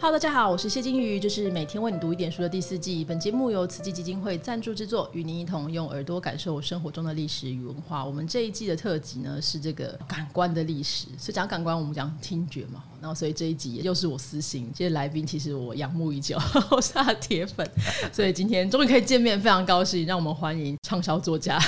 哈喽大家好，我是谢金鱼，这是每天为你读一点书的第四季。本节目由慈济基金会赞助制作，与您一同用耳朵感受生活中的历史与文化。我们这一季的特辑呢是这个感官的历史，所以讲感官，我们讲听觉嘛。然后所以这一集又是我私心，这些来宾其实我仰慕已久，我是他的铁粉，所以今天终于可以见面，非常高兴。让我们欢迎畅销作家，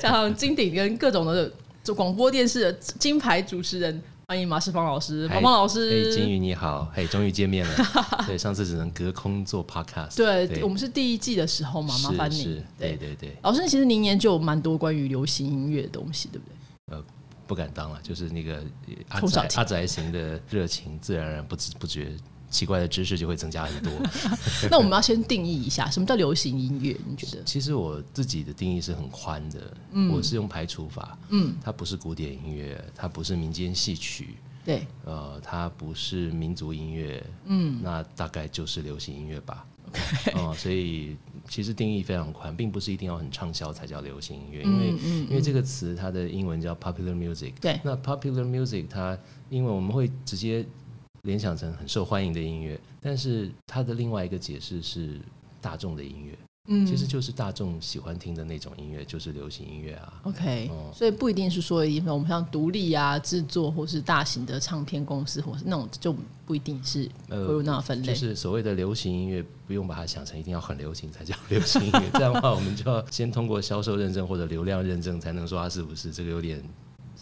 加上金鼎跟各种的做广播电视的金牌主持人。欢迎马世芳老师，芳芳老师，嘿，金鱼你好，嘿，终于见面了。对，上次只能隔空做 podcast。对，我们是第一季的时候嘛，麻烦你。对对对，老师，其实您研究蛮多关于流行音乐的东西，对不对？呃，不敢当了，就是那个阿宅阿宅型的热情，自然而然不知不觉。奇怪的知识就会增加很多。那我们要先定义一下，什么叫流行音乐？你觉得？其实我自己的定义是很宽的。嗯，我是用排除法。嗯，它不是古典音乐，它不是民间戏曲。对。呃，它不是民族音乐。嗯，那大概就是流行音乐吧。哦，所以其实定义非常宽，并不是一定要很畅销才叫流行音乐，因为因为这个词它的英文叫 popular music。对。那 popular music 它因为我们会直接。联想成很受欢迎的音乐，但是它的另外一个解释是大众的音乐，嗯，其实就是大众喜欢听的那种音乐，就是流行音乐啊。OK，所以不一定是说，我们像独立啊制作，或是大型的唱片公司，或是那种就不一定是归入那分类。就是所谓的流行音乐，不用把它想成一定要很流行才叫流行音乐，这样的话，我们就要先通过销售认证或者流量认证，才能说它是不是这个有点。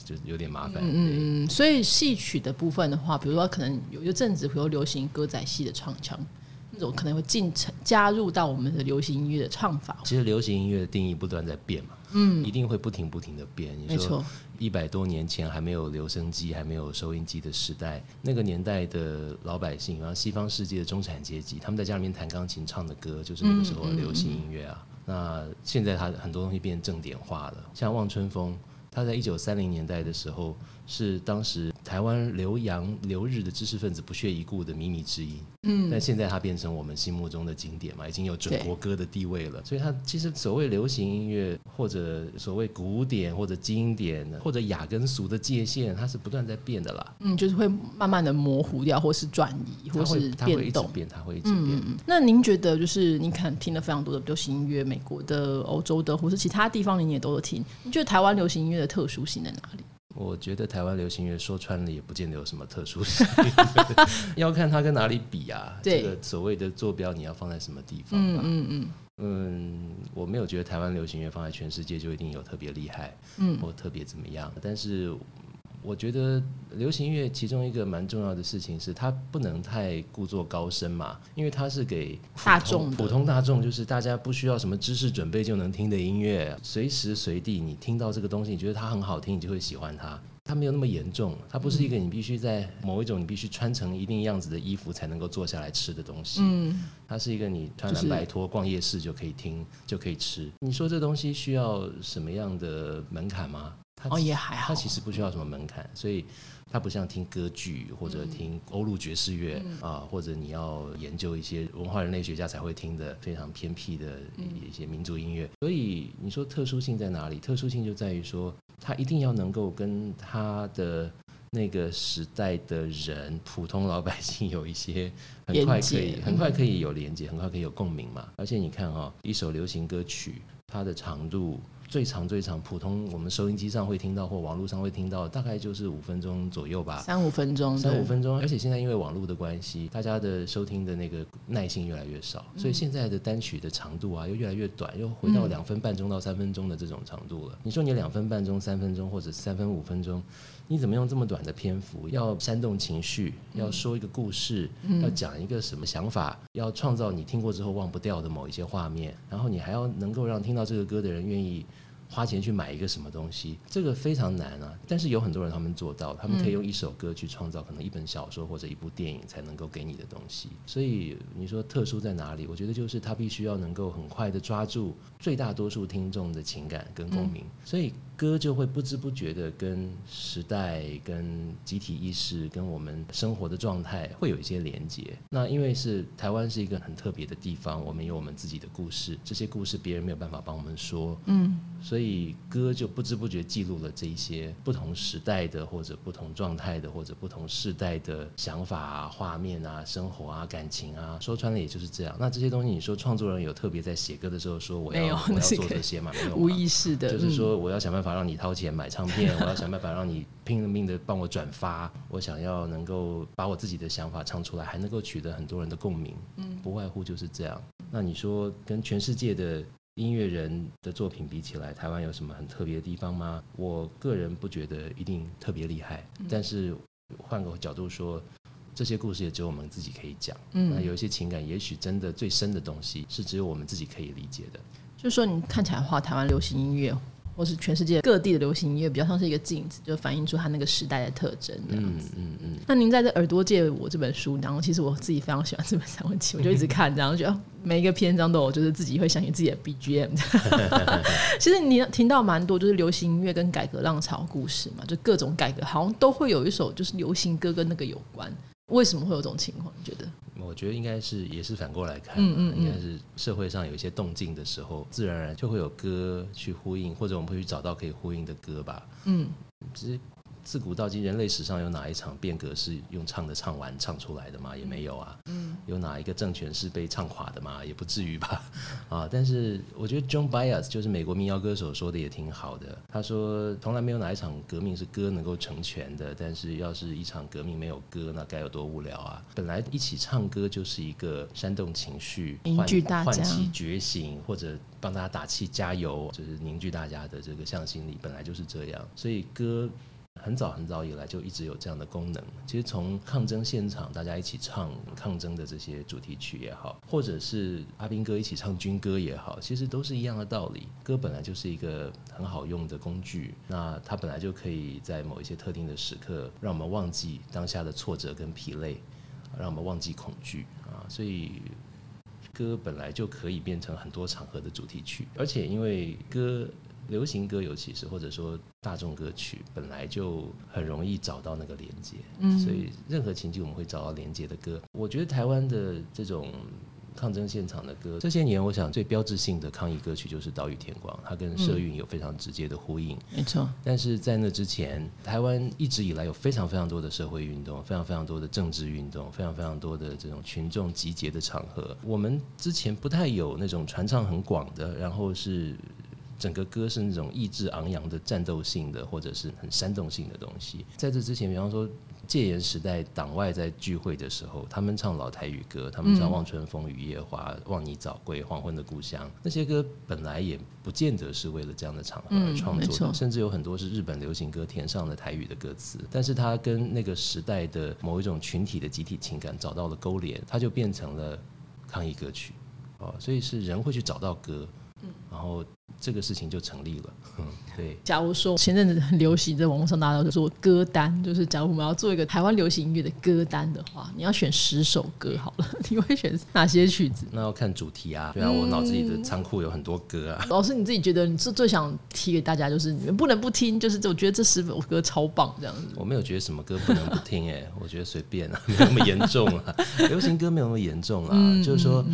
就有点麻烦。嗯嗯，所以戏曲的部分的话，比如说可能有一阵子，比如流行歌仔戏的唱腔，那种可能会进程加入到我们的流行音乐的唱法。其实流行音乐的定义不断在变嘛，嗯，一定会不停不停的变。没错，一百多年前还没有留声机、还没有收音机的时代，那个年代的老百姓，然后西方世界的中产阶级，他们在家里面弹钢琴唱的歌，就是那个时候的流行音乐啊。那现在它很多东西变正点化了，像《望春风》。他在一九三零年代的时候，是当时台湾留洋留日的知识分子不屑一顾的靡靡之音。嗯，但现在它变成我们心目中的经典嘛，已经有准国歌的地位了。所以它其实所谓流行音乐，或者所谓古典或者经典，或者雅跟俗的界限，它是不断在变的啦。嗯，就是会慢慢的模糊掉，或是转移，或是变动。变，它会一直变。那您觉得，就是你看听了非常多的流行音乐，美国的、欧洲的，或是其他地方，您也都有听。你觉得台湾流行音乐的特殊性在哪里？我觉得台湾流行乐说穿了也不见得有什么特殊性，要看它跟哪里比啊。这个所谓的坐标你要放在什么地方？嗯嗯嗯嗯，我没有觉得台湾流行乐放在全世界就一定有特别厉害，嗯，或特别怎么样。但是。我觉得流行音乐其中一个蛮重要的事情是，它不能太故作高深嘛，因为它是给大众、普通大众，就是大家不需要什么知识准备就能听的音乐，随时随地你听到这个东西，你觉得它很好听，你就会喜欢它。它没有那么严重，它不是一个你必须在某一种你必须穿成一定样子的衣服才能够坐下来吃的东西。嗯，它是一个你穿蓝白拖逛夜市就可以听就可以吃。你说这东西需要什么样的门槛吗？哦，也还好。它其实不需要什么门槛，所以它不像听歌剧或者听欧陆爵士乐啊，或者你要研究一些文化人类学家才会听的非常偏僻的一些民族音乐。所以你说特殊性在哪里？特殊性就在于说，它一定要能够跟它的那个时代的人，普通老百姓有一些很快可以很快可以有连接，很快可以有共鸣嘛。而且你看哈，一首流行歌曲，它的长度。最长最长，普通我们收音机上会听到或网络上会听到，大概就是五分钟左右吧。三五分钟，三五分钟。而且现在因为网络的关系，大家的收听的那个耐性越来越少，所以现在的单曲的长度啊又越来越短，又回到两分半钟到三分钟的这种长度了。你说你两分半钟、三分钟或者三分五分钟？你怎么用这么短的篇幅，要煽动情绪，要说一个故事，要讲一个什么想法，要创造你听过之后忘不掉的某一些画面，然后你还要能够让听到这个歌的人愿意。花钱去买一个什么东西，这个非常难啊！但是有很多人他们做到，他们可以用一首歌去创造可能一本小说或者一部电影才能够给你的东西。所以你说特殊在哪里？我觉得就是他必须要能够很快的抓住最大多数听众的情感跟共鸣，所以歌就会不知不觉的跟时代、跟集体意识、跟我们生活的状态会有一些连接。那因为是台湾是一个很特别的地方，我们有我们自己的故事，这些故事别人没有办法帮我们说，嗯。所以歌就不知不觉记录了这一些不同时代的或者不同状态的或者不同世代的想法啊、画面啊、生活啊、感情啊，说穿了也就是这样。那这些东西，你说创作人有特别在写歌的时候说我要我要做这些嘛？没有，无意识的，就是说我要想办法让你掏钱买唱片，我要想办法让你拼了命的帮我转发，我想要能够把我自己的想法唱出来，还能够取得很多人的共鸣。嗯，不外乎就是这样。那你说跟全世界的？音乐人的作品比起来，台湾有什么很特别的地方吗？我个人不觉得一定特别厉害，但是换个角度说，这些故事也只有我们自己可以讲。嗯，那有一些情感，也许真的最深的东西是只有我们自己可以理解的。就是说，你看起来话台湾流行音乐。或是全世界各地的流行音乐，比较像是一个镜子，就反映出它那个时代的特征。嗯嗯嗯。那您在这耳朵借我这本书，然后其实我自己非常喜欢这本散文集，我就一直看，然后觉得每一个篇章都有，就是自己会想起自己的 BGM。其实你听到蛮多，就是流行音乐跟改革浪潮故事嘛，就各种改革，好像都会有一首就是流行歌跟那个有关。为什么会有这种情况？你觉得？我觉得应该是也是反过来看，嗯嗯应该是社会上有一些动静的时候，自然而然就会有歌去呼应，或者我们会去找到可以呼应的歌吧。嗯，其实。自古到今，人类史上有哪一场变革是用唱的唱完唱出来的吗？也没有啊。嗯，有哪一个政权是被唱垮的吗？也不至于吧。啊，但是我觉得 John Baez 就是美国民谣歌手说的也挺好的。他说，从来没有哪一场革命是歌能够成全的。但是要是一场革命没有歌，那该有多无聊啊！本来一起唱歌就是一个煽动情绪、凝聚大家、唤起觉醒，或者帮大家打气加油，就是凝聚大家的这个向心力，本来就是这样。所以歌。很早很早以来就一直有这样的功能。其实从抗争现场大家一起唱抗争的这些主题曲也好，或者是阿兵哥一起唱军歌也好，其实都是一样的道理。歌本来就是一个很好用的工具，那它本来就可以在某一些特定的时刻，让我们忘记当下的挫折跟疲累，让我们忘记恐惧啊。所以歌本来就可以变成很多场合的主题曲，而且因为歌。流行歌尤其是或者说大众歌曲，本来就很容易找到那个连接，嗯，所以任何情境我们会找到连接的歌。我觉得台湾的这种抗争现场的歌，这些年我想最标志性的抗议歌曲就是《岛屿天光》，它跟社运有非常直接的呼应，没错。但是在那之前，台湾一直以来有非常非常多的社会运动，非常非常多的政治运动，非常非常多的这种群众集结的场合。我们之前不太有那种传唱很广的，然后是。整个歌是那种意志昂扬的、战斗性的，或者是很煽动性的东西。在这之前，比方说戒严时代，党外在聚会的时候，他们唱老台语歌，他们唱《望春风雨夜花》《望你早归》《黄昏的故乡》，那些歌本来也不见得是为了这样的场合而创作的，甚至有很多是日本流行歌填上了台语的歌词。但是它跟那个时代的某一种群体的集体情感找到了勾连，它就变成了抗议歌曲。哦，所以是人会去找到歌，然后。这个事情就成立了。嗯，对。假如说前阵子很流行，在网络上大家都说歌单，就是假如我们要做一个台湾流行音乐的歌单的话，你要选十首歌好了，你会选哪些曲子？那要看主题啊。对啊，我脑子里的仓库有很多歌啊。老师，你自己觉得你最最想提给大家，就是你们不能不听，就是我觉得这十首歌超棒这样子。我没有觉得什么歌不能不听 哎，我觉得随便啊，没那么严重啊。流行歌没有那么严重啊，就是说，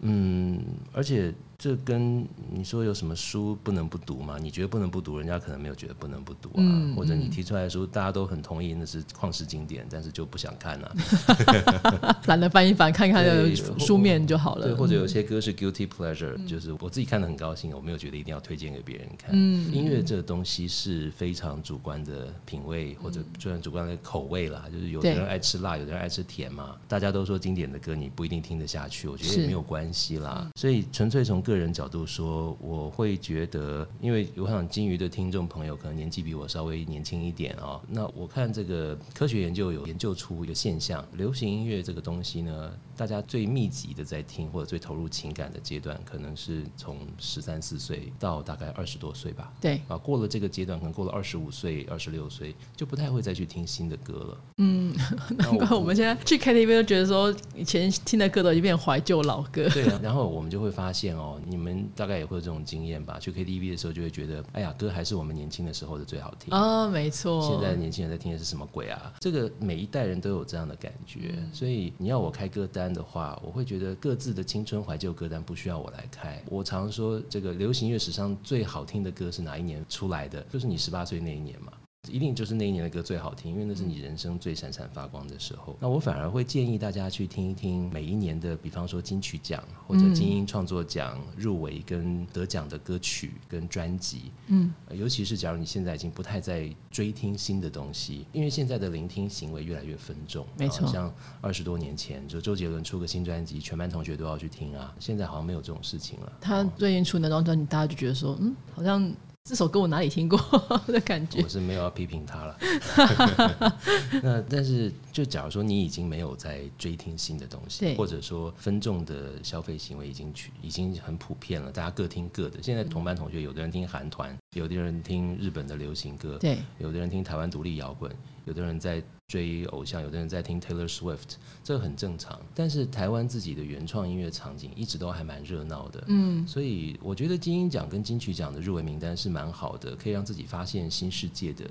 嗯，而且。这跟你说有什么书不能不读吗？你觉得不能不读，人家可能没有觉得不能不读啊。或者你提出来的书，大家都很同意那是旷世经典，但是就不想看啊。懒得翻一翻，看看书面就好了。对，或者有些歌是 guilty pleasure，就是我自己看的很高兴，我没有觉得一定要推荐给别人看。嗯，音乐这个东西是非常主观的品味，或者虽然主观的口味啦，就是有的人爱吃辣，有的人爱吃甜嘛。大家都说经典的歌你不一定听得下去，我觉得也没有关系啦。所以纯粹从个人角度说，我会觉得，因为我想金鱼的听众朋友可能年纪比我稍微年轻一点啊。那我看这个科学研究有研究出一个现象，流行音乐这个东西呢，大家最密集的在听或者最投入情感的阶段，可能是从十三四岁到大概二十多岁吧。对啊，过了这个阶段，可能过了二十五岁、二十六岁，就不太会再去听新的歌了。嗯，难怪我们现在去 KTV 都觉得说，以前听的歌都已经变怀旧老歌。对啊，然后我们就会发现哦。哦，你们大概也会有这种经验吧？去 KTV 的时候就会觉得，哎呀，歌还是我们年轻的时候的最好听啊，没错。现在年轻人在听的是什么鬼啊？这个每一代人都有这样的感觉，所以你要我开歌单的话，我会觉得各自的青春怀旧歌单不需要我来开。我常说，这个流行乐史上最好听的歌是哪一年出来的？就是你十八岁那一年嘛。一定就是那一年的歌最好听，因为那是你人生最闪闪发光的时候。那我反而会建议大家去听一听每一年的，比方说金曲奖或者精英创作奖入围跟得奖的歌曲跟专辑。嗯，尤其是假如你现在已经不太在追听新的东西，因为现在的聆听行为越来越分众。没错，像二十多年前，就周杰伦出个新专辑，全班同学都要去听啊。现在好像没有这种事情了。他最近出那张专辑，大家就觉得说，嗯，好像。这首歌我哪里听过 的感觉？我是没有要批评他了。那但是，就假如说你已经没有在追听新的东西，或者说分众的消费行为已经去已经很普遍了，大家各听各的。现在同班同学，有的人听韩团，有的人听日本的流行歌，对，有的人听台湾独立摇滚，有的人在。追偶像，有的人在听 Taylor Swift，这个很正常。但是台湾自己的原创音乐场景一直都还蛮热闹的，嗯，所以我觉得金鹰奖跟金曲奖的入围名单是蛮好的，可以让自己发现新世界的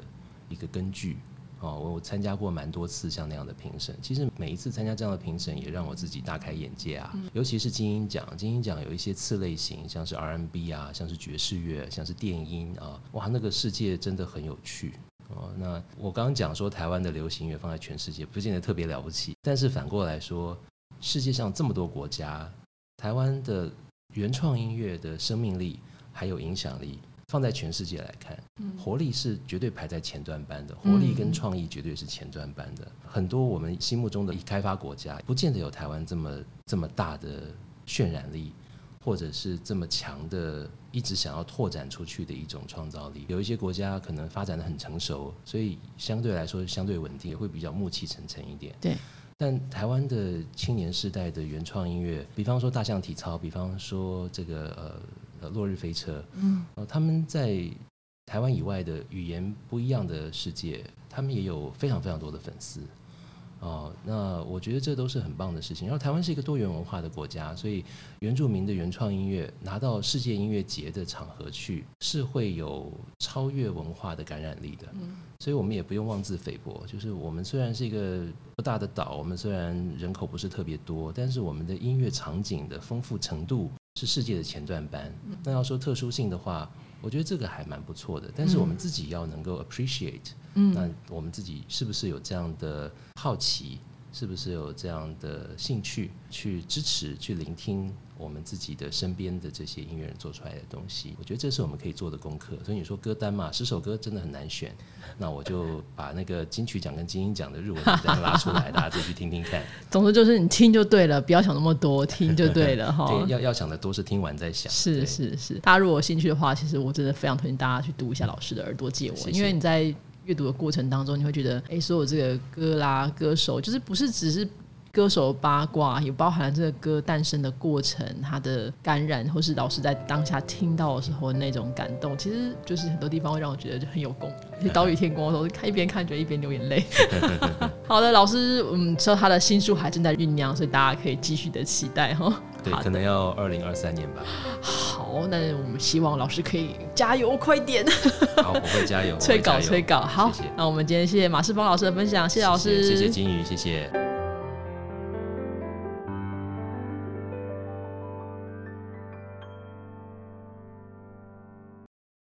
一个根据。哦，我参加过蛮多次像那样的评审，其实每一次参加这样的评审也让我自己大开眼界啊。尤其是金鹰奖，金鹰奖有一些次类型，像是 R&B 啊，像是爵士乐，像是电音啊，哇，那个世界真的很有趣。哦，那我刚刚讲说台湾的流行乐放在全世界不见得特别了不起，但是反过来说，世界上这么多国家，台湾的原创音乐的生命力还有影响力，放在全世界来看，活力是绝对排在前段班的，活力跟创意绝对是前段班的。很多我们心目中的已开发国家，不见得有台湾这么这么大的渲染力。或者是这么强的，一直想要拓展出去的一种创造力。有一些国家可能发展的很成熟，所以相对来说相对稳定，也会比较暮气沉沉一点。对。但台湾的青年世代的原创音乐，比方说大象体操，比方说这个呃落日飞车，嗯，呃，他们在台湾以外的语言不一样的世界，他们也有非常非常多的粉丝。哦，那我觉得这都是很棒的事情。然后台湾是一个多元文化的国家，所以原住民的原创音乐拿到世界音乐节的场合去，是会有超越文化的感染力的。嗯，所以我们也不用妄自菲薄。就是我们虽然是一个不大的岛，我们虽然人口不是特别多，但是我们的音乐场景的丰富程度是世界的前段班。那要说特殊性的话，我觉得这个还蛮不错的。但是我们自己要能够 appreciate。嗯，那我们自己是不是有这样的好奇？是不是有这样的兴趣去支持、去聆听我们自己的身边的这些音乐人做出来的东西？我觉得这是我们可以做的功课。所以你说歌单嘛，十首歌真的很难选，那我就把那个金曲奖跟金鹰奖的日文名单拉出来，大家自己去听听看。总之就是你听就对了，不要想那么多，听就对了哈。对，要要想的多是听完再想。是是是，大家如果有兴趣的话，其实我真的非常推荐大家去读一下老师的《耳朵借我》，因为你在。阅读的过程当中，你会觉得，哎，所有这个歌啦、歌手，就是不是只是歌手八卦，也包含了这个歌诞生的过程，它的感染，或是老师在当下听到的时候那种感动，其实就是很多地方会让我觉得就很有共鸣。岛屿天光的时候，看一边看觉得一边流眼泪。好的，老师，嗯，说他的新书还正在酝酿，所以大家可以继续的期待哈。对，可能要二零二三年吧。好，那我们希望老师可以加油，快点。好，我会加油，催稿，催稿。好，那我们今天谢谢马世峰老师的分享，谢谢老师，谢谢金鱼，谢谢。